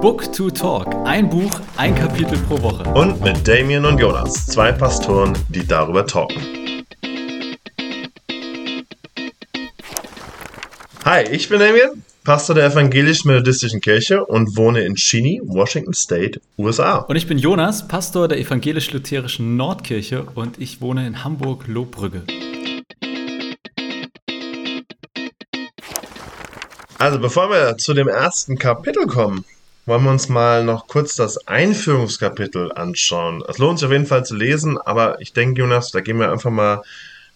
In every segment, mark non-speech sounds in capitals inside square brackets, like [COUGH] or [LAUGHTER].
Book to Talk. Ein Buch, ein Kapitel pro Woche. Und mit Damien und Jonas, zwei Pastoren, die darüber talken. Hi, ich bin Damien, Pastor der Evangelisch-Methodistischen Kirche und wohne in Cheney, Washington State, USA. Und ich bin Jonas, Pastor der Evangelisch-Lutherischen Nordkirche und ich wohne in Hamburg-Lohbrügge. Also bevor wir zu dem ersten Kapitel kommen, wollen wir uns mal noch kurz das Einführungskapitel anschauen. Es lohnt sich auf jeden Fall zu lesen, aber ich denke, Jonas, da gehen wir einfach mal ein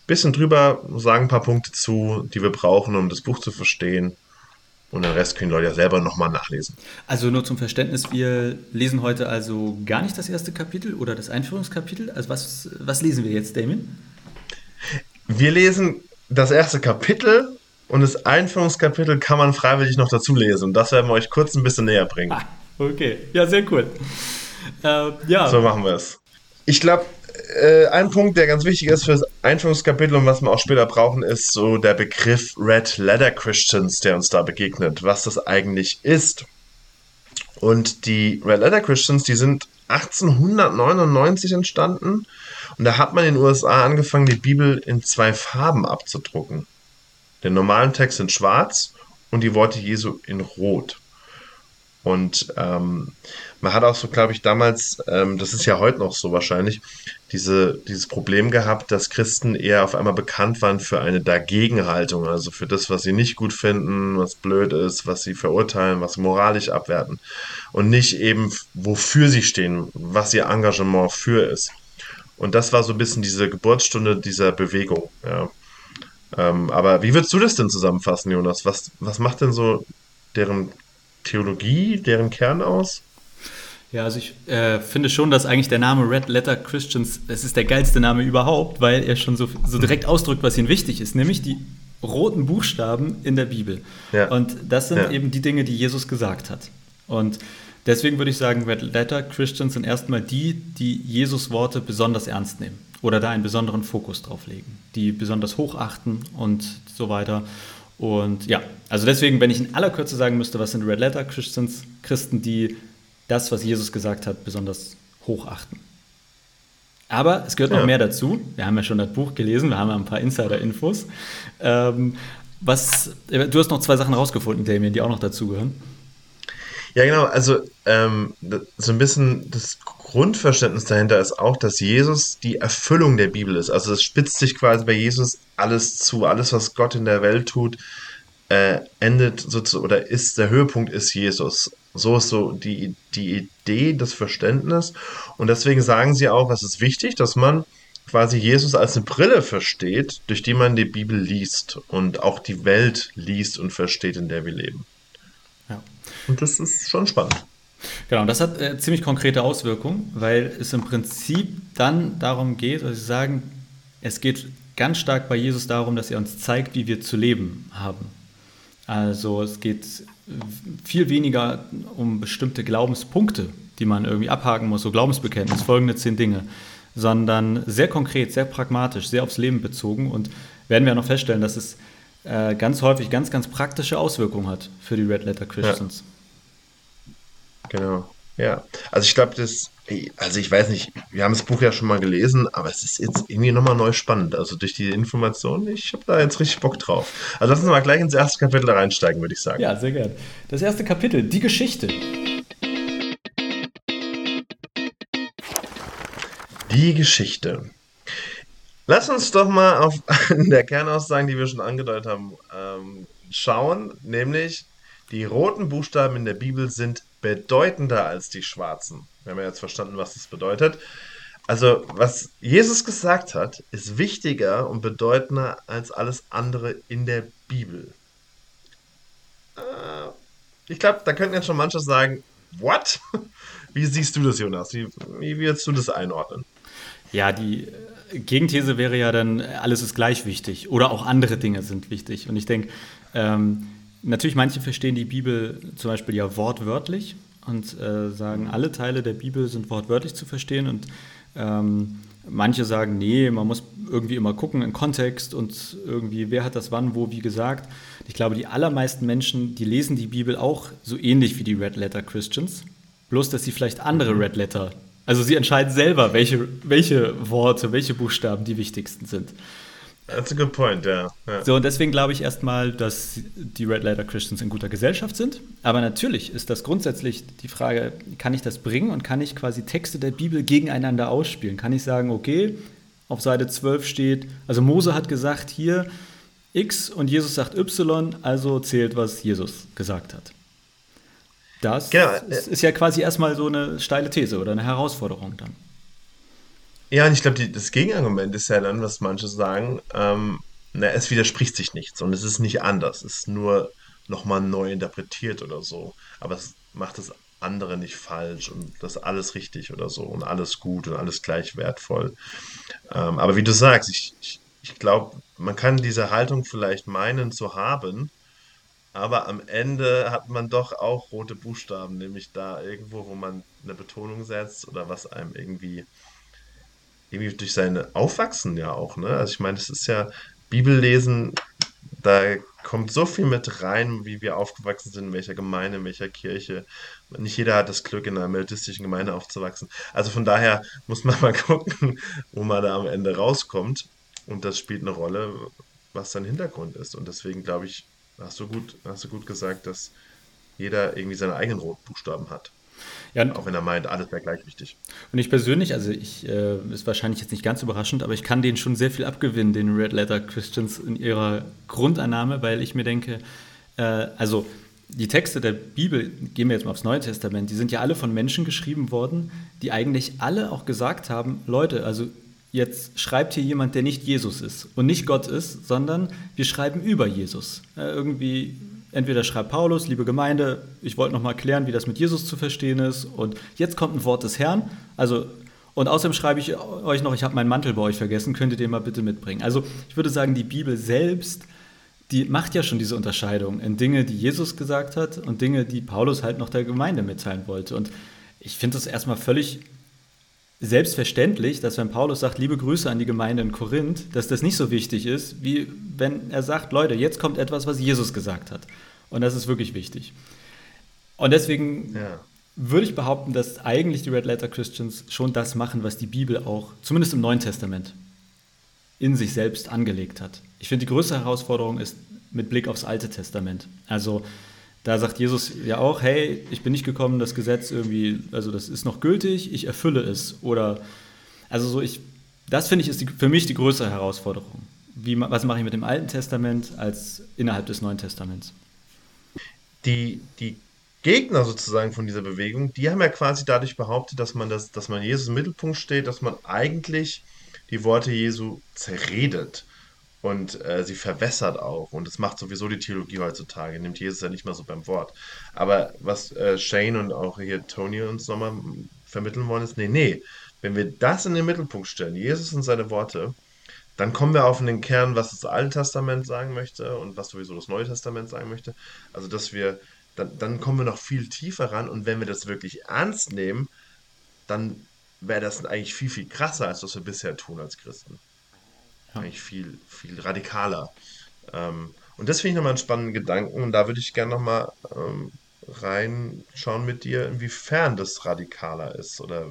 bisschen drüber, sagen ein paar Punkte zu, die wir brauchen, um das Buch zu verstehen. Und den Rest können die Leute ja selber nochmal nachlesen. Also nur zum Verständnis, wir lesen heute also gar nicht das erste Kapitel oder das Einführungskapitel. Also was, was lesen wir jetzt, Damien? Wir lesen das erste Kapitel und das Einführungskapitel kann man freiwillig noch dazu lesen. Und das werden wir euch kurz ein bisschen näher bringen. Ah, [LAUGHS] okay, ja, sehr cool. Äh, ja. So machen wir es. Ich glaube, äh, ein Punkt, der ganz wichtig ist für das Einführungskapitel und was wir auch später brauchen, ist so der Begriff Red Letter Christians, der uns da begegnet, was das eigentlich ist. Und die Red Letter Christians, die sind 1899 entstanden und da hat man in den USA angefangen, die Bibel in zwei Farben abzudrucken. Den normalen Text in schwarz und die Worte Jesu in rot. Und ähm, man hat auch so, glaube ich, damals, ähm, das ist ja heute noch so wahrscheinlich, diese, dieses Problem gehabt, dass Christen eher auf einmal bekannt waren für eine Dagegenhaltung, also für das, was sie nicht gut finden, was blöd ist, was sie verurteilen, was sie moralisch abwerten und nicht eben, wofür sie stehen, was ihr Engagement für ist. Und das war so ein bisschen diese Geburtsstunde dieser Bewegung. Ja. Ähm, aber wie würdest du das denn zusammenfassen, Jonas? Was, was macht denn so deren Theologie, deren Kern aus? Ja, also ich äh, finde schon, dass eigentlich der Name Red Letter Christians, das ist der geilste Name überhaupt, weil er schon so, so direkt ausdrückt, was ihnen wichtig ist, nämlich die roten Buchstaben in der Bibel. Ja. Und das sind ja. eben die Dinge, die Jesus gesagt hat. Und deswegen würde ich sagen, Red Letter Christians sind erstmal die, die Jesus Worte besonders ernst nehmen oder da einen besonderen Fokus drauf legen, die besonders hochachten und so weiter. Und ja, also deswegen, wenn ich in aller Kürze sagen müsste, was sind Red Letter Christians, Christen, die das, was Jesus gesagt hat, besonders hochachten. Aber es gehört noch ja. mehr dazu. Wir haben ja schon das Buch gelesen, wir haben ja ein paar Insider-Infos. Ähm, was, du hast noch zwei Sachen rausgefunden, Damien, die auch noch dazugehören. Ja, genau. Also ähm, so ein bisschen das Grundverständnis dahinter ist auch, dass Jesus die Erfüllung der Bibel ist. Also es spitzt sich quasi bei Jesus alles zu. Alles, was Gott in der Welt tut, äh, endet sozusagen oder ist der Höhepunkt ist Jesus. So ist so die, die Idee, das Verständnis. Und deswegen sagen sie auch, es ist wichtig, dass man quasi Jesus als eine Brille versteht, durch die man die Bibel liest und auch die Welt liest und versteht, in der wir leben. Ja. Und das ist schon spannend. Genau, das hat äh, ziemlich konkrete Auswirkungen, weil es im Prinzip dann darum geht, dass sie sagen, es geht ganz stark bei Jesus darum, dass er uns zeigt, wie wir zu leben haben. Also es geht viel weniger um bestimmte Glaubenspunkte, die man irgendwie abhaken muss, so Glaubensbekenntnis, folgende zehn Dinge, sondern sehr konkret, sehr pragmatisch, sehr aufs Leben bezogen und werden wir noch feststellen, dass es äh, ganz häufig ganz, ganz praktische Auswirkungen hat für die Red Letter Christians. Ja. Genau. Ja. Also ich glaube, das, also ich weiß nicht, wir haben das Buch ja schon mal gelesen, aber es ist jetzt irgendwie nochmal neu spannend. Also durch die Informationen, ich habe da jetzt richtig Bock drauf. Also lass uns mal gleich ins erste Kapitel reinsteigen, würde ich sagen. Ja, sehr gerne. Das erste Kapitel, die Geschichte. Die Geschichte. Lass uns doch mal auf [LAUGHS] der Kernaussagen, die wir schon angedeutet haben, ähm, schauen, nämlich die roten Buchstaben in der Bibel sind bedeutender als die schwarzen. Wir haben ja jetzt verstanden, was das bedeutet. Also, was Jesus gesagt hat, ist wichtiger und bedeutender als alles andere in der Bibel. Äh, ich glaube, da könnten jetzt schon manche sagen, what? [LAUGHS] Wie siehst du das, Jonas? Wie, wie würdest du das einordnen? Ja, die äh, Gegenthese wäre ja dann, alles ist gleich wichtig oder auch andere Dinge sind wichtig. Und ich denke, ähm, Natürlich, manche verstehen die Bibel zum Beispiel ja wortwörtlich und äh, sagen, alle Teile der Bibel sind wortwörtlich zu verstehen. Und ähm, Manche sagen, nee, man muss irgendwie immer gucken in Kontext und irgendwie, wer hat das wann, wo, wie gesagt. Ich glaube, die allermeisten Menschen, die lesen die Bibel auch so ähnlich wie die Red Letter Christians, bloß dass sie vielleicht andere Red Letter, also sie entscheiden selber, welche, welche Worte, welche Buchstaben die wichtigsten sind. That's a good point, ja. Yeah. So, und deswegen glaube ich erstmal, dass die Red Letter Christians in guter Gesellschaft sind. Aber natürlich ist das grundsätzlich die Frage, kann ich das bringen und kann ich quasi Texte der Bibel gegeneinander ausspielen? Kann ich sagen, okay, auf Seite 12 steht, also Mose hat gesagt hier X und Jesus sagt Y, also zählt, was Jesus gesagt hat. Das genau. ist, ist ja quasi erstmal so eine steile These oder eine Herausforderung dann. Ja, und ich glaube, das Gegenargument ist ja dann, was manche sagen, ähm, na, es widerspricht sich nichts und es ist nicht anders. Es ist nur nochmal neu interpretiert oder so. Aber es macht das andere nicht falsch und das alles richtig oder so und alles gut und alles gleich wertvoll. Ähm, aber wie du sagst, ich, ich, ich glaube, man kann diese Haltung vielleicht meinen zu haben, aber am Ende hat man doch auch rote Buchstaben, nämlich da irgendwo, wo man eine Betonung setzt oder was einem irgendwie irgendwie durch sein Aufwachsen ja auch, ne? Also ich meine, das ist ja Bibellesen, da kommt so viel mit rein, wie wir aufgewachsen sind, in welcher Gemeinde, in welcher Kirche. Nicht jeder hat das Glück, in einer methodistischen Gemeinde aufzuwachsen. Also von daher muss man [LAUGHS] mal gucken, wo man da am Ende rauskommt. Und das spielt eine Rolle, was sein Hintergrund ist. Und deswegen glaube ich, hast du gut, hast du gut gesagt, dass jeder irgendwie seine eigenen Rotbuchstaben hat. Ja, auch wenn er meint, alles wäre gleich wichtig. Und ich persönlich, also ich, äh, ist wahrscheinlich jetzt nicht ganz überraschend, aber ich kann denen schon sehr viel abgewinnen, den Red Letter Christians in ihrer Grundannahme, weil ich mir denke, äh, also die Texte der Bibel, gehen wir jetzt mal aufs Neue Testament, die sind ja alle von Menschen geschrieben worden, die eigentlich alle auch gesagt haben, Leute, also jetzt schreibt hier jemand, der nicht Jesus ist und nicht Gott ist, sondern wir schreiben über Jesus. Äh, irgendwie Entweder schreibt Paulus, liebe Gemeinde, ich wollte noch mal klären, wie das mit Jesus zu verstehen ist. Und jetzt kommt ein Wort des Herrn. Also, und außerdem schreibe ich euch noch, ich habe meinen Mantel bei euch vergessen, könnt ihr den mal bitte mitbringen. Also ich würde sagen, die Bibel selbst, die macht ja schon diese Unterscheidung in Dinge, die Jesus gesagt hat und Dinge, die Paulus halt noch der Gemeinde mitteilen wollte. Und ich finde es erstmal völlig selbstverständlich, dass wenn Paulus sagt, liebe Grüße an die Gemeinde in Korinth, dass das nicht so wichtig ist, wie wenn er sagt, Leute, jetzt kommt etwas, was Jesus gesagt hat. Und das ist wirklich wichtig. Und deswegen ja. würde ich behaupten, dass eigentlich die Red Letter Christians schon das machen, was die Bibel auch, zumindest im Neuen Testament, in sich selbst angelegt hat. Ich finde, die größte Herausforderung ist mit Blick aufs Alte Testament. Also da sagt Jesus ja auch, hey, ich bin nicht gekommen, das Gesetz irgendwie, also das ist noch gültig, ich erfülle es. Oder, also so, ich, das finde ich ist die, für mich die größere Herausforderung. Wie, was mache ich mit dem Alten Testament als innerhalb des Neuen Testaments? Die, die Gegner sozusagen von dieser Bewegung, die haben ja quasi dadurch behauptet, dass man, das, dass man Jesus im Mittelpunkt steht, dass man eigentlich die Worte Jesu zerredet und äh, sie verwässert auch. Und das macht sowieso die Theologie heutzutage, nimmt Jesus ja nicht mehr so beim Wort. Aber was äh, Shane und auch hier Tony uns nochmal vermitteln wollen, ist, nee, nee, wenn wir das in den Mittelpunkt stellen, Jesus und seine Worte, dann kommen wir auf den Kern, was das Alte Testament sagen möchte und was sowieso das Neue Testament sagen möchte. Also, dass wir, dann, dann kommen wir noch viel tiefer ran und wenn wir das wirklich ernst nehmen, dann wäre das eigentlich viel, viel krasser, als was wir bisher tun als Christen ja. eigentlich viel, viel radikaler. Ähm, und das finde ich nochmal einen spannenden Gedanken und da würde ich gerne nochmal ähm, reinschauen mit dir, inwiefern das radikaler ist oder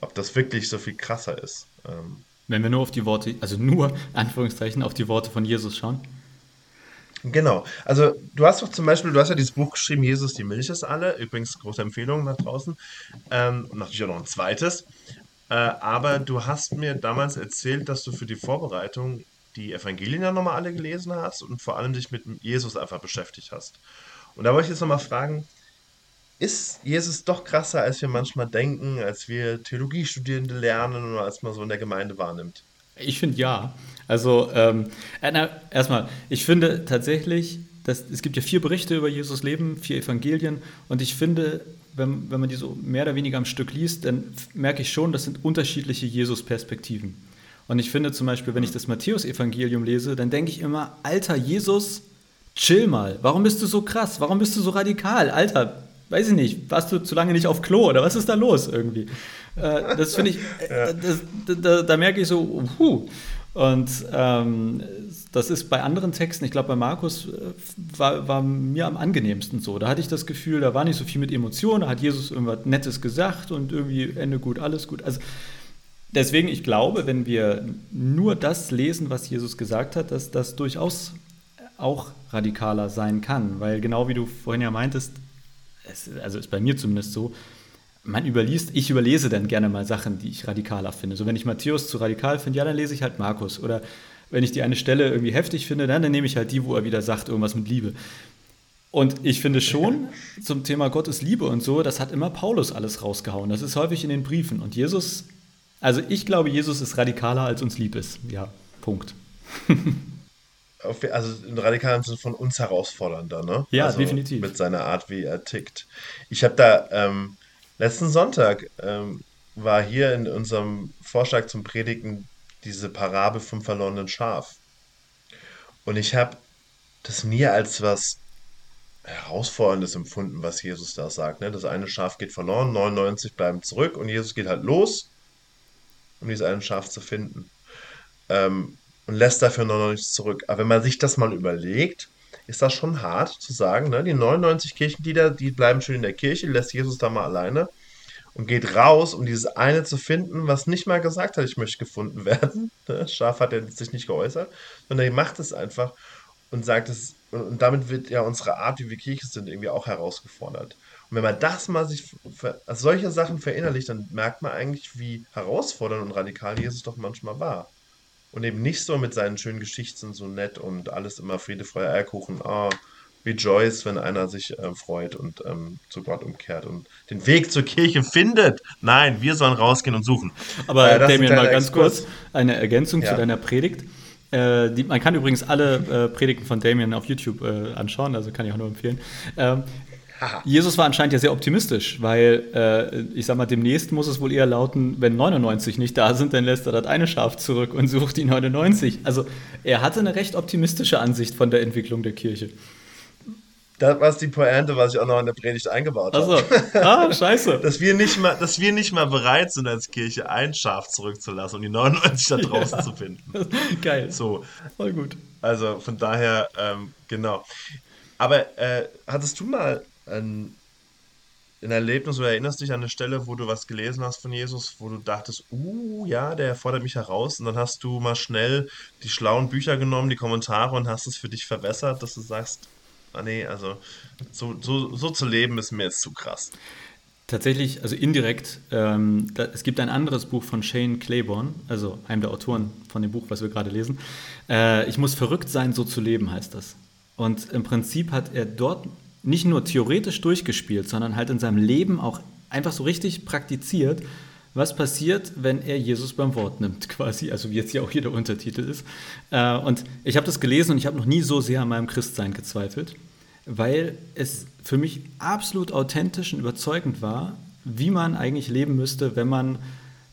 ob das wirklich so viel krasser ist. Ähm, Wenn wir nur auf die Worte, also nur Anführungszeichen auf die Worte von Jesus schauen. Genau. Also du hast doch zum Beispiel, du hast ja dieses Buch geschrieben, Jesus, die Milch ist alle. Übrigens große Empfehlung nach draußen. Ähm, und natürlich auch noch ein zweites. Äh, aber du hast mir damals erzählt, dass du für die Vorbereitung die Evangelien ja nochmal alle gelesen hast und vor allem dich mit Jesus einfach beschäftigt hast. Und da wollte ich jetzt nochmal fragen, ist Jesus doch krasser, als wir manchmal denken, als wir Theologiestudierende lernen oder als man so in der Gemeinde wahrnimmt? Ich finde ja. Also ähm, äh, erstmal, ich finde tatsächlich, dass, es gibt ja vier Berichte über Jesus Leben, vier Evangelien und ich finde, wenn, wenn man die so mehr oder weniger am Stück liest, dann merke ich schon, das sind unterschiedliche Jesus-Perspektiven. Und ich finde zum Beispiel, wenn ich das Matthäus-Evangelium lese, dann denke ich immer, alter Jesus, chill mal, warum bist du so krass, warum bist du so radikal, alter, weiß ich nicht, warst du zu lange nicht auf Klo oder was ist da los irgendwie? Äh, das finde ich, äh, das, da, da, merke ich so, puh. Und ähm, das ist bei anderen Texten, ich glaube bei Markus äh, war, war, mir am angenehmsten so. Da hatte ich das Gefühl, da war nicht so viel mit Emotionen, da hat Jesus irgendwas Nettes gesagt und irgendwie Ende gut, alles gut. Also deswegen, ich glaube, wenn wir nur das lesen, was Jesus gesagt hat, dass das durchaus auch radikaler sein kann. Weil genau wie du vorhin ja meintest, es, also ist bei mir zumindest so, man überliest, ich überlese dann gerne mal Sachen, die ich radikaler finde. So wenn ich Matthäus zu radikal finde, ja, dann lese ich halt Markus. Oder wenn ich die eine Stelle irgendwie heftig finde, dann, dann nehme ich halt die, wo er wieder sagt, irgendwas mit Liebe. Und ich finde schon, zum Thema Gottes Liebe und so, das hat immer Paulus alles rausgehauen. Das ist häufig in den Briefen. Und Jesus, also ich glaube, Jesus ist radikaler, als uns lieb ist. Ja, Punkt. [LAUGHS] also im radikalen Sinne von uns herausfordernder, ne? Ja, also definitiv. Mit seiner Art, wie er tickt. Ich habe da ähm, letzten Sonntag ähm, war hier in unserem Vorschlag zum Predigen diese Parabel vom verlorenen Schaf. Und ich habe das nie als was Herausforderndes empfunden, was Jesus da sagt. Ne? Das eine Schaf geht verloren, 99 bleiben zurück und Jesus geht halt los, um dieses eine Schaf zu finden. Ähm, und lässt dafür 99 zurück. Aber wenn man sich das mal überlegt, ist das schon hart zu sagen, ne? die 99 Kirchenglieder, die bleiben schön in der Kirche, lässt Jesus da mal alleine und geht raus, um dieses eine zu finden, was nicht mal gesagt hat, ich möchte gefunden [LAUGHS] werden. Ne? Schaf hat er sich nicht geäußert, sondern er macht es einfach und sagt es, und damit wird ja unsere Art, wie wir Kirche sind, irgendwie auch herausgefordert. Und wenn man das mal sich, also solche Sachen verinnerlicht, dann merkt man eigentlich, wie herausfordernd und radikal Jesus doch manchmal war. Und eben nicht so mit seinen schönen Geschichten so nett und alles immer Friede, Freude, Eierkuchen. Ah, rejoice, wenn einer sich äh, freut und ähm, zu Gott umkehrt und den Weg zur Kirche findet. Nein, wir sollen rausgehen und suchen. Aber äh, Damien, mal ganz Exkurs. kurz eine Ergänzung ja. zu deiner Predigt. Äh, die, man kann übrigens alle äh, Predigten von Damien auf YouTube äh, anschauen, also kann ich auch nur empfehlen. Ähm, Jesus war anscheinend ja sehr optimistisch, weil äh, ich sag mal, demnächst muss es wohl eher lauten, wenn 99 nicht da sind, dann lässt er das eine Schaf zurück und sucht die 99. Also er hatte eine recht optimistische Ansicht von der Entwicklung der Kirche. Das war die Pointe, was ich auch noch in der Predigt eingebaut habe. Achso. Ah, scheiße. [LAUGHS] dass, wir nicht mal, dass wir nicht mal bereit sind, als Kirche ein Schaf zurückzulassen und die 99 da draußen ja. zu finden. [LAUGHS] Geil. So. Voll gut. Also von daher, ähm, genau. Aber äh, hattest du mal ein, ein Erlebnis oder erinnerst dich an eine Stelle, wo du was gelesen hast von Jesus, wo du dachtest, uh, ja, der fordert mich heraus und dann hast du mal schnell die schlauen Bücher genommen, die Kommentare und hast es für dich verbessert, dass du sagst, ah nee, also so, so, so zu leben ist mir jetzt zu krass. Tatsächlich, also indirekt, ähm, da, es gibt ein anderes Buch von Shane Claiborne, also einem der Autoren von dem Buch, was wir gerade lesen. Äh, ich muss verrückt sein, so zu leben, heißt das. Und im Prinzip hat er dort nicht nur theoretisch durchgespielt, sondern halt in seinem Leben auch einfach so richtig praktiziert, was passiert, wenn er Jesus beim Wort nimmt, [LAUGHS] quasi, also wie jetzt ja auch hier der Untertitel ist. Äh, und ich habe das gelesen und ich habe noch nie so sehr an meinem Christsein gezweifelt, weil es für mich absolut authentisch und überzeugend war, wie man eigentlich leben müsste, wenn man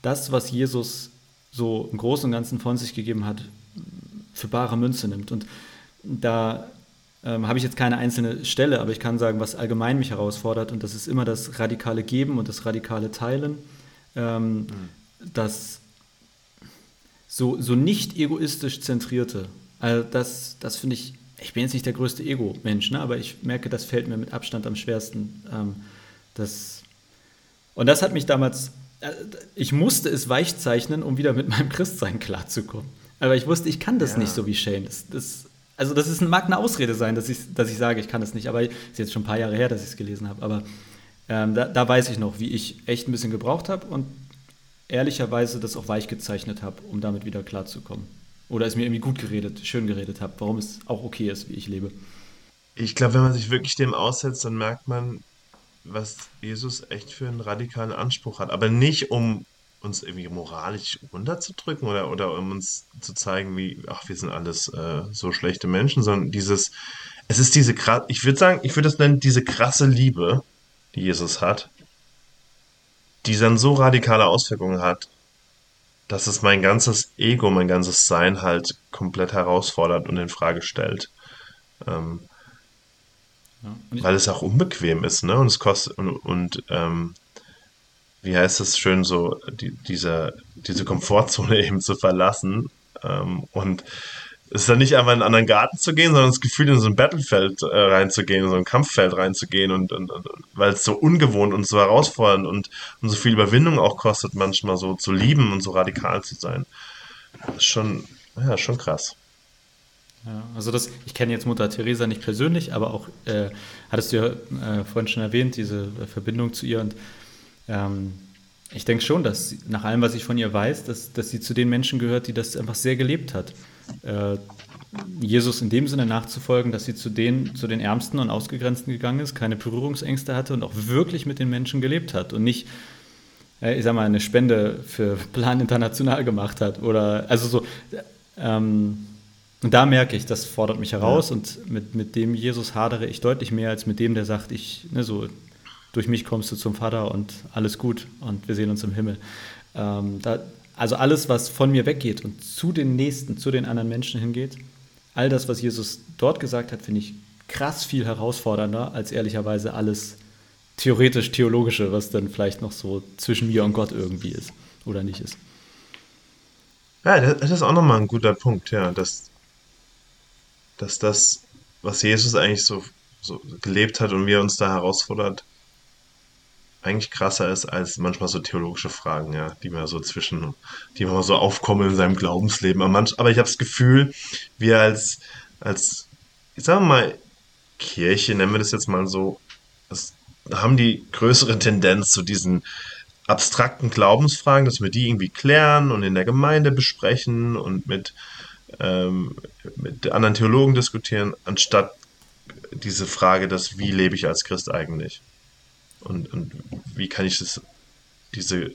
das, was Jesus so im Großen und Ganzen von sich gegeben hat, für bare Münze nimmt. Und da ähm, habe ich jetzt keine einzelne Stelle, aber ich kann sagen, was allgemein mich herausfordert, und das ist immer das radikale Geben und das radikale Teilen, ähm, mhm. das so, so nicht egoistisch zentrierte. Also das, das finde ich, ich bin jetzt nicht der größte Ego-Mensch, ne, aber ich merke, das fällt mir mit Abstand am schwersten. Ähm, das, und das hat mich damals, äh, ich musste es weichzeichnen, um wieder mit meinem Christsein klarzukommen. Aber ich wusste, ich kann das ja. nicht so wie Shane. Das, das, also das ist, mag eine Ausrede sein, dass ich, dass ich sage, ich kann es nicht. Aber es ist jetzt schon ein paar Jahre her, dass ich es gelesen habe. Aber ähm, da, da, weiß ich noch, wie ich echt ein bisschen gebraucht habe und ehrlicherweise das auch weich gezeichnet habe, um damit wieder klarzukommen. Oder es mir irgendwie gut geredet, schön geredet habe, warum es auch okay ist, wie ich lebe. Ich glaube, wenn man sich wirklich dem aussetzt, dann merkt man, was Jesus echt für einen radikalen Anspruch hat. Aber nicht um uns irgendwie moralisch runterzudrücken oder, oder um uns zu zeigen, wie, ach, wir sind alles äh, so schlechte Menschen, sondern dieses, es ist diese krasse, ich würde sagen, ich würde das nennen, diese krasse Liebe, die Jesus hat, die dann so radikale Auswirkungen hat, dass es mein ganzes Ego, mein ganzes Sein halt komplett herausfordert und in Frage stellt. Ähm, Ja. Weil es auch unbequem ist, ne? Und es kostet und, und ähm, wie heißt es schön, so die, diese, diese Komfortzone [LAUGHS] eben zu verlassen. Ähm, und es ist dann nicht einfach in einen anderen Garten zu gehen, sondern das Gefühl, in so ein Battlefeld äh, reinzugehen, in so ein Kampffeld reinzugehen und, und, und weil es so ungewohnt und so herausfordernd und, und so viel Überwindung auch kostet, manchmal so zu lieben und so radikal zu sein. Das ist schon, ja, schon krass. Ja, also das, ich kenne jetzt Mutter Teresa nicht persönlich, aber auch, äh, hattest du ja äh, vorhin schon erwähnt, diese Verbindung zu ihr und ähm, ich denke schon, dass nach allem, was ich von ihr weiß, dass, dass sie zu den Menschen gehört, die das einfach sehr gelebt hat. Äh, Jesus in dem Sinne nachzufolgen, dass sie zu den, zu den Ärmsten und Ausgegrenzten gegangen ist, keine Berührungsängste hatte und auch wirklich mit den Menschen gelebt hat und nicht, äh, ich sag mal, eine Spende für Plan International gemacht hat oder, also so, ähm, und da merke ich, das fordert mich heraus ja. und mit, mit dem Jesus hadere ich deutlich mehr als mit dem, der sagt, ich, ne, so, durch mich kommst du zum Vater und alles gut und wir sehen uns im Himmel. Ähm, da, also alles, was von mir weggeht und zu den Nächsten, zu den anderen Menschen hingeht, all das, was Jesus dort gesagt hat, finde ich krass viel herausfordernder als ehrlicherweise alles theoretisch-theologische, was dann vielleicht noch so zwischen mir und Gott irgendwie ist oder nicht ist. Ja, das ist auch nochmal ein guter Punkt, ja, dass, dass das, was Jesus eigentlich so, so gelebt hat und wie er uns da herausfordert, eigentlich krasser ist als manchmal so theologische Fragen, ja, die mir so zwischen, die mal so aufkommen in seinem Glaubensleben. Aber, manch, aber ich habe das Gefühl, wir als, als, ich sage mal, Kirche, nennen wir das jetzt mal so, das, haben die größere Tendenz zu diesen abstrakten Glaubensfragen, dass wir die irgendwie klären und in der Gemeinde besprechen und mit, ähm, mit anderen Theologen diskutieren, anstatt diese Frage, dass wie lebe ich als Christ eigentlich? Und, und wie kann ich das, diese,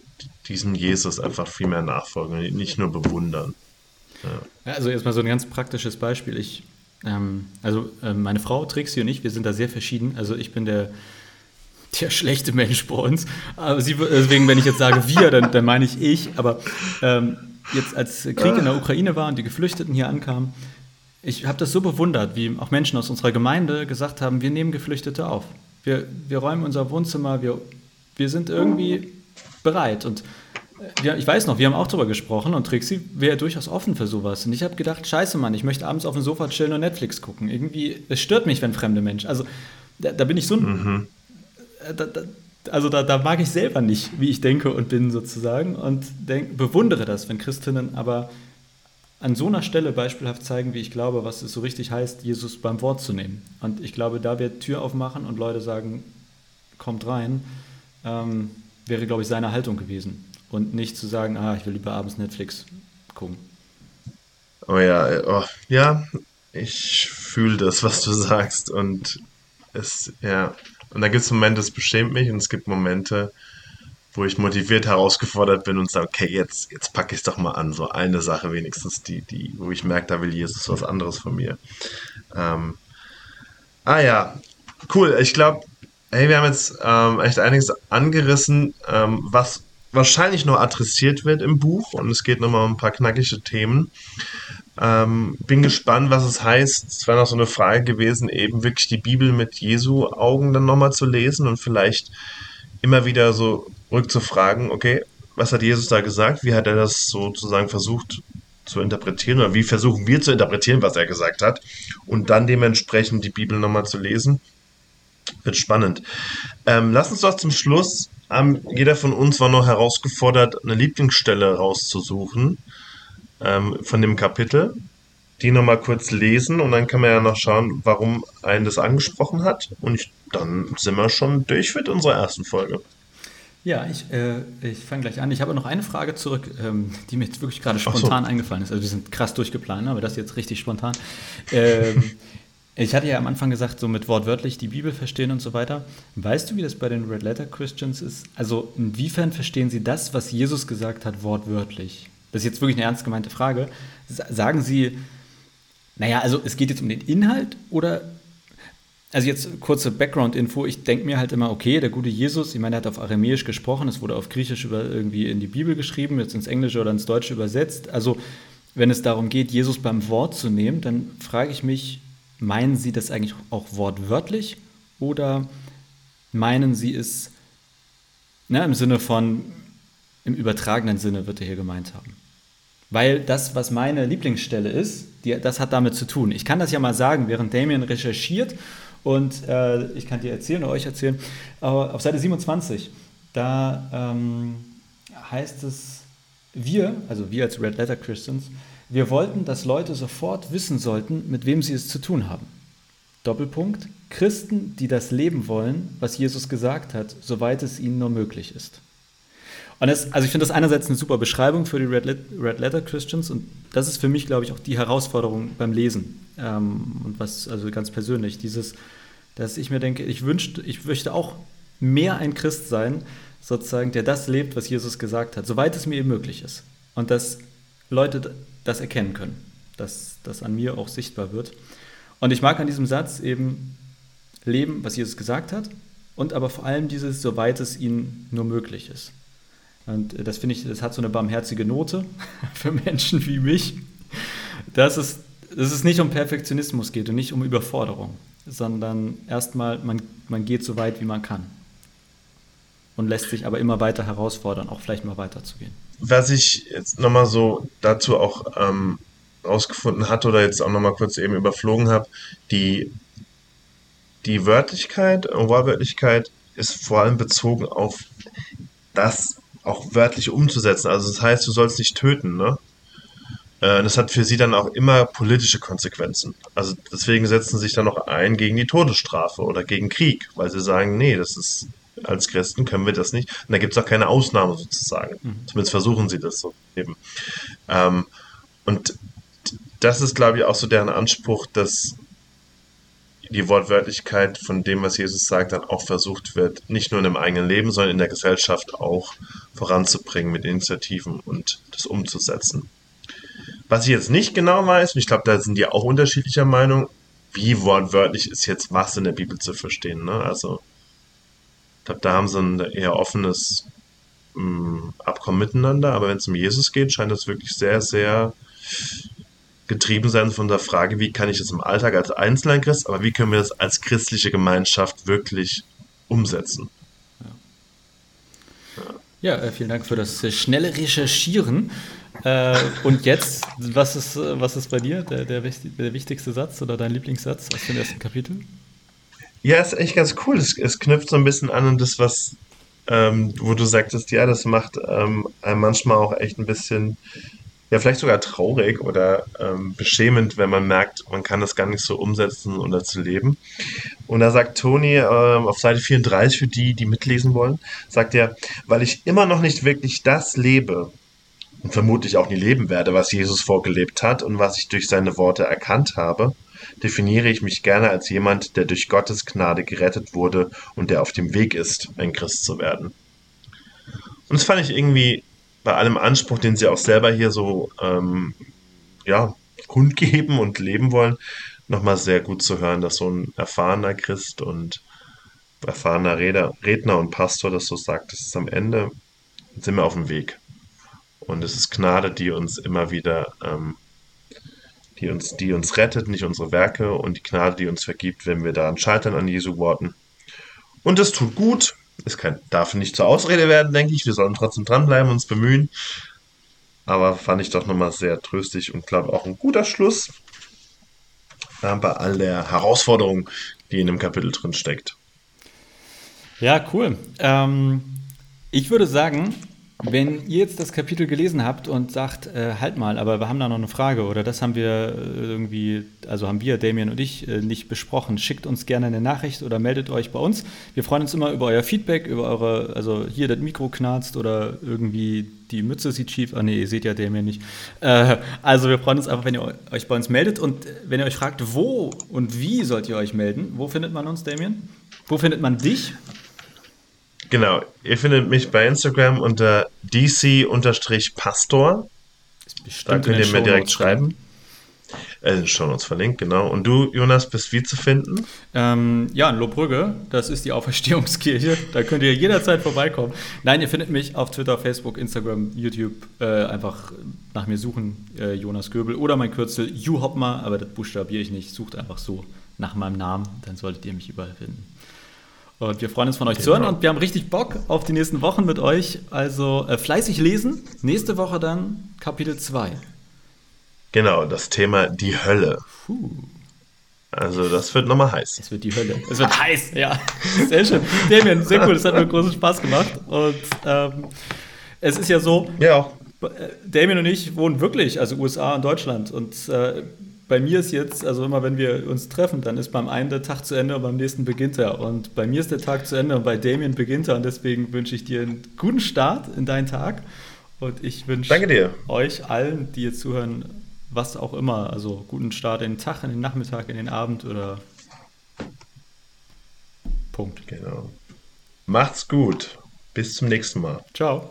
diesen Jesus einfach viel mehr nachfolgen nicht nur bewundern. Ja. Also erstmal so ein ganz praktisches Beispiel. Ich, ähm, also äh, meine Frau Trixie und ich, wir sind da sehr verschieden. Also ich bin der, der schlechte Mensch bei uns. Aber sie, deswegen, wenn ich jetzt sage wir, dann, dann meine ich ich. Aber ähm, jetzt als Krieg in der Ukraine war und die Geflüchteten hier ankamen, ich habe das so bewundert, wie auch Menschen aus unserer Gemeinde gesagt haben, wir nehmen Geflüchtete auf. Wir, wir räumen unser Wohnzimmer, wir, wir sind irgendwie bereit. Und äh, ja, ich weiß noch, wir haben auch darüber gesprochen und Trixie wäre durchaus offen für sowas. Und ich habe gedacht, scheiße Mann, ich möchte abends auf dem Sofa chillen und Netflix gucken. Irgendwie, es stört mich, wenn fremde Menschen. Also da, da bin ich so ein. Mhm. Äh, da, da, also da, da, mag ich selber nicht, wie ich denke und bin sozusagen. Und denk, bewundere das, wenn Christinnen aber an so einer Stelle beispielhaft zeigen, wie ich glaube, was es so richtig heißt, Jesus beim Wort zu nehmen. Und ich glaube, da wir Tür aufmachen und Leute sagen, kommt rein, ähm, wäre, glaube ich, seine Haltung gewesen. Und nicht zu sagen, ah, ich will lieber abends Netflix gucken. Oh ja, oh, ja, ich fühle das, was du sagst. Und es, ja, und da gibt es Momente, es beschämt mich und es gibt Momente, wo ich motiviert herausgefordert bin und sage, okay, jetzt, jetzt packe ich es doch mal an, so eine Sache wenigstens, die, die, wo ich merke, da will Jesus was anderes von mir. Ähm, ah ja, cool. Ich glaube, hey, wir haben jetzt ähm, echt einiges angerissen, ähm, was wahrscheinlich noch adressiert wird im Buch und es geht nochmal um ein paar knackige Themen. Ähm, bin gespannt, was es heißt. Es wäre noch so eine Frage gewesen, eben wirklich die Bibel mit Jesu Augen dann nochmal zu lesen und vielleicht immer wieder so rückzufragen, okay, was hat Jesus da gesagt? Wie hat er das sozusagen versucht zu interpretieren oder wie versuchen wir zu interpretieren, was er gesagt hat und dann dementsprechend die Bibel nochmal zu lesen? Wird spannend. Ähm, lass uns doch zum Schluss, ähm, jeder von uns war noch herausgefordert, eine Lieblingsstelle rauszusuchen ähm, von dem Kapitel. Die nochmal kurz lesen und dann kann man ja noch schauen, warum einen das angesprochen hat. Und ich, dann sind wir schon durch mit unserer ersten Folge. Ja, ich, äh, ich fange gleich an. Ich habe noch eine Frage zurück, ähm, die mir jetzt wirklich gerade spontan so. eingefallen ist. Also wir sind krass durchgeplant, aber das jetzt richtig spontan. Ähm, [LAUGHS] ich hatte ja am Anfang gesagt, so mit wortwörtlich die Bibel verstehen und so weiter. Weißt du, wie das bei den Red Letter Christians ist? Also inwiefern verstehen sie das, was Jesus gesagt hat, wortwörtlich? Das ist jetzt wirklich eine ernst gemeinte Frage. Sagen sie, naja, also es geht jetzt um den Inhalt oder also jetzt kurze Background-Info. Ich denke mir halt immer, okay, der gute Jesus, ich meine, er hat auf Aramäisch gesprochen, es wurde auf Griechisch über, irgendwie in die Bibel geschrieben, jetzt ins Englische oder ins Deutsche übersetzt. Also wenn es darum geht, Jesus beim Wort zu nehmen, dann frage ich mich, meinen Sie das eigentlich auch wortwörtlich Oder meinen sie es ne, im Sinne von, im übertragenen Sinne wird er hier gemeint haben? Weil das, was meine Lieblingsstelle ist, die, das hat damit zu tun. Ich kann das ja mal sagen, während Damien recherchiert und äh, ich kann dir erzählen oder euch erzählen, aber auf Seite 27, da ähm, heißt es, wir, also wir als Red Letter Christians, wir wollten, dass Leute sofort wissen sollten, mit wem sie es zu tun haben. Doppelpunkt, Christen, die das leben wollen, was Jesus gesagt hat, soweit es ihnen nur möglich ist. Und das, also ich finde das einerseits eine super Beschreibung für die Red, Red Letter Christians und das ist für mich, glaube ich, auch die Herausforderung beim Lesen. Ähm, und was, also ganz persönlich, dieses, dass ich mir denke, ich wünschte, ich möchte auch mehr ein Christ sein, sozusagen, der das lebt, was Jesus gesagt hat, soweit es mir eben möglich ist. Und dass Leute das erkennen können, dass das an mir auch sichtbar wird. Und ich mag an diesem Satz eben leben, was Jesus gesagt hat, und aber vor allem dieses, soweit es ihnen nur möglich ist. Und das finde ich, das hat so eine barmherzige Note [LAUGHS] für Menschen wie mich, dass es, dass es nicht um Perfektionismus geht und nicht um Überforderung, sondern erstmal, man, man geht so weit, wie man kann. Und lässt sich aber immer weiter herausfordern, auch vielleicht mal weiterzugehen. Was ich jetzt nochmal so dazu auch ähm, rausgefunden hatte oder jetzt auch nochmal kurz eben überflogen habe, die, die Wörtlichkeit, Wortwörtlichkeit ist vor allem bezogen auf das, auch wörtlich umzusetzen. Also das heißt, du sollst nicht töten, ne? Äh, das hat für sie dann auch immer politische Konsequenzen. Also deswegen setzen sie sich dann noch ein gegen die Todesstrafe oder gegen Krieg, weil sie sagen, nee, das ist als Christen können wir das nicht. Und da gibt es auch keine Ausnahme sozusagen. Mhm. Zumindest versuchen sie das so eben. Ähm, und das ist, glaube ich, auch so deren Anspruch, dass die Wortwörtlichkeit von dem, was Jesus sagt, dann auch versucht wird, nicht nur in dem eigenen Leben, sondern in der Gesellschaft auch voranzubringen mit Initiativen und das umzusetzen. Was ich jetzt nicht genau weiß, und ich glaube, da sind die auch unterschiedlicher Meinung, wie wortwörtlich ist jetzt was in der Bibel zu verstehen. Ne? Also, ich glaube, da haben sie ein eher offenes mh, mm, Abkommen miteinander, aber wenn es um Jesus geht, scheint das wirklich sehr, sehr getrieben sein von der Frage, wie kann ich das im Alltag als einzelner Christ, aber wie können wir das als christliche Gemeinschaft wirklich umsetzen. Ja, äh, vielen Dank für das äh, schnelle Recherchieren. Äh, und jetzt, was ist, was ist bei dir der, der, der wichtigste Satz oder dein Lieblingssatz aus dem ersten Kapitel? Ja, ist echt ganz cool. Es, es knüpft so ein bisschen an an das, was, ähm, wo du sagtest, ja, das macht ähm, einem manchmal auch echt ein bisschen ja, vielleicht sogar traurig oder ähm, beschämend, wenn man merkt, man kann das gar nicht so umsetzen oder zu leben. Und da sagt Toni ähm, auf Seite 34, für die, die mitlesen wollen, sagt er, weil ich immer noch nicht wirklich das lebe und vermutlich auch nie leben werde, was Jesus vorgelebt hat und was ich durch seine Worte erkannt habe, definiere ich mich gerne als jemand, der durch Gottes Gnade gerettet wurde und der auf dem Weg ist, ein Christ zu werden. Und das fand ich irgendwie bei allem Anspruch, den sie auch selber hier so ähm, ja, kundgeben und leben wollen, nochmal sehr gut zu hören, dass so ein erfahrener Christ und erfahrener Redner, Redner und Pastor das so sagt, das ist am Ende, sind wir auf dem Weg. Und es ist Gnade, die uns immer wieder, ähm, die, uns, die uns rettet, nicht unsere Werke und die Gnade, die uns vergibt, wenn wir daran scheitern an Jesu Worten. Und es tut gut, es kann, darf nicht zur Ausrede werden, denke ich. Wir sollen trotzdem dranbleiben, und uns bemühen. Aber fand ich doch nochmal sehr tröstlich und glaube auch ein guter Schluss äh, bei all der Herausforderung, die in dem Kapitel drin steckt. Ja, cool. Ähm, ich würde sagen, wenn ihr jetzt das Kapitel gelesen habt und sagt, äh, halt mal, aber wir haben da noch eine Frage oder das haben wir äh, irgendwie, also haben wir, Damien und ich, äh, nicht besprochen, schickt uns gerne eine Nachricht oder meldet euch bei uns. Wir freuen uns immer über euer Feedback, über eure, also hier das Mikro knarzt oder irgendwie die Mütze sieht schief. Ah nee, ihr seht ja Damien nicht. Äh, also wir freuen uns einfach, wenn ihr euch bei uns meldet und wenn ihr euch fragt, wo und wie sollt ihr euch melden, wo findet man uns, Damien? Wo findet man dich? Genau, ihr findet mich bei Instagram unter dc-pastor. Da könnt ihr mir direkt schreiben. Äh, schon uns verlinkt, genau. Und du, Jonas, bist wie zu finden? Ähm, ja, in Lohbrügge, das ist die Auferstehungskirche. [LAUGHS] Da könnt ihr jederzeit vorbeikommen. Nein, ihr findet mich auf Twitter, Facebook, Instagram, YouTube. Äh, einfach nach mir suchen, äh, Jonas Göbel. Oder mein Kürzel, Juhopma, aber das buchstabiere ich nicht. Sucht einfach so nach meinem Namen, dann solltet ihr mich überall finden. Und wir freuen uns von euch genau. zu hören und wir haben richtig Bock auf die nächsten Wochen mit euch. Also äh, fleißig lesen. Nächste Woche dann Kapitel 2. Genau, das Thema die Hölle. Puh. Also das wird nochmal heiß. Es wird die Hölle. Es wird [LAUGHS] heiß, ja. Sehr schön. Damien, sehr [LAUGHS] cool. Das hat mir großen Spaß gemacht. Und ähm, es ist ja so, ja. Damien und ich wohnen wirklich, also USA und Deutschland. Und äh, bei mir ist jetzt, also immer wenn wir uns treffen, dann ist beim einen der Tag zu Ende und beim nächsten beginnt er. Und bei mir ist der Tag zu Ende und bei Damien beginnt er. Und deswegen wünsche ich dir einen guten Start in deinen Tag. Und ich wünsche euch allen, die jetzt zuhören, was auch immer. Also guten Start in den Tag, in den Nachmittag, in den Abend oder Punkt. Genau. Macht's gut. Bis zum nächsten Mal. Ciao.